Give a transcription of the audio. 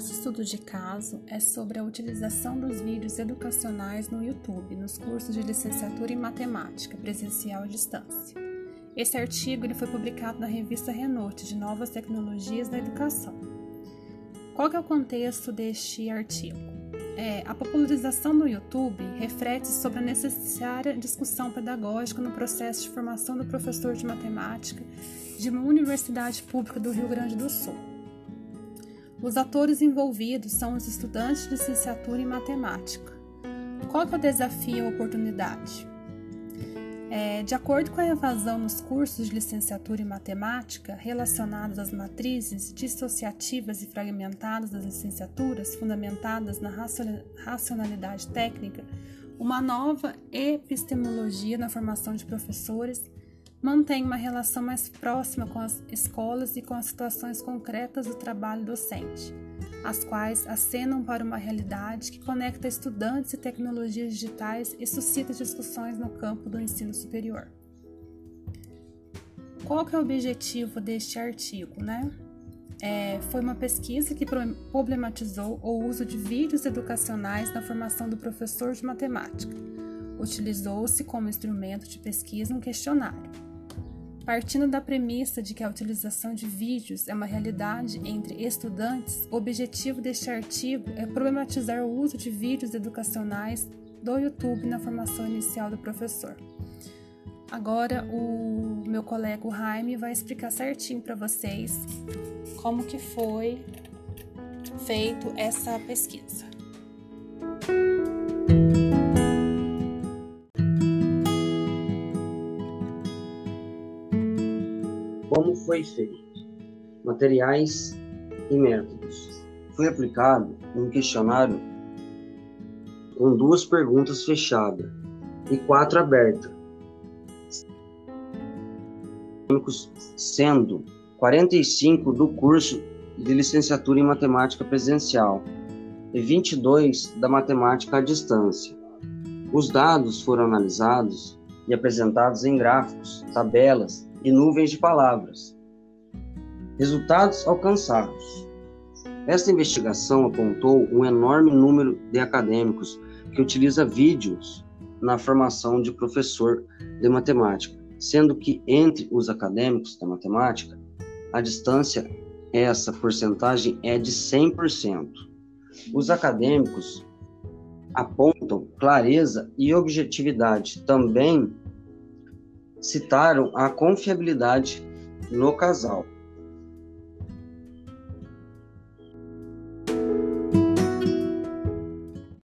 nosso estudo de caso é sobre a utilização dos vídeos educacionais no YouTube nos cursos de licenciatura em matemática, presencial e distância. Esse artigo ele foi publicado na revista Renault de Novas Tecnologias da Educação. Qual é o contexto deste artigo? É, a popularização do YouTube reflete sobre a necessária discussão pedagógica no processo de formação do professor de matemática de uma universidade pública do Rio Grande do Sul. Os atores envolvidos são os estudantes de licenciatura em matemática. Qual é o desafio a oportunidade? É, de acordo com a evasão nos cursos de licenciatura em matemática relacionados às matrizes dissociativas e fragmentadas das licenciaturas fundamentadas na racionalidade técnica, uma nova epistemologia na formação de professores mantém uma relação mais próxima com as escolas e com as situações concretas do trabalho docente, as quais acenam para uma realidade que conecta estudantes e tecnologias digitais e suscita discussões no campo do ensino superior. Qual que é o objetivo deste artigo, né? É, foi uma pesquisa que problematizou o uso de vídeos educacionais na formação do professor de matemática. Utilizou-se como instrumento de pesquisa um questionário Partindo da premissa de que a utilização de vídeos é uma realidade entre estudantes, o objetivo deste artigo é problematizar o uso de vídeos educacionais do YouTube na formação inicial do professor. Agora o meu colega Jaime vai explicar certinho para vocês como que foi feito essa pesquisa. Como foi feito? Materiais e métodos. Foi aplicado um questionário com duas perguntas fechadas e quatro abertas, sendo 45 do curso de licenciatura em matemática presencial e 22 da matemática à distância. Os dados foram analisados e apresentados em gráficos, tabelas e nuvens de palavras. Resultados alcançados. Esta investigação apontou um enorme número de acadêmicos que utiliza vídeos na formação de professor de matemática, sendo que entre os acadêmicos da matemática, a distância essa porcentagem é de 100%. Os acadêmicos apontam clareza e objetividade também citaram a confiabilidade no casal.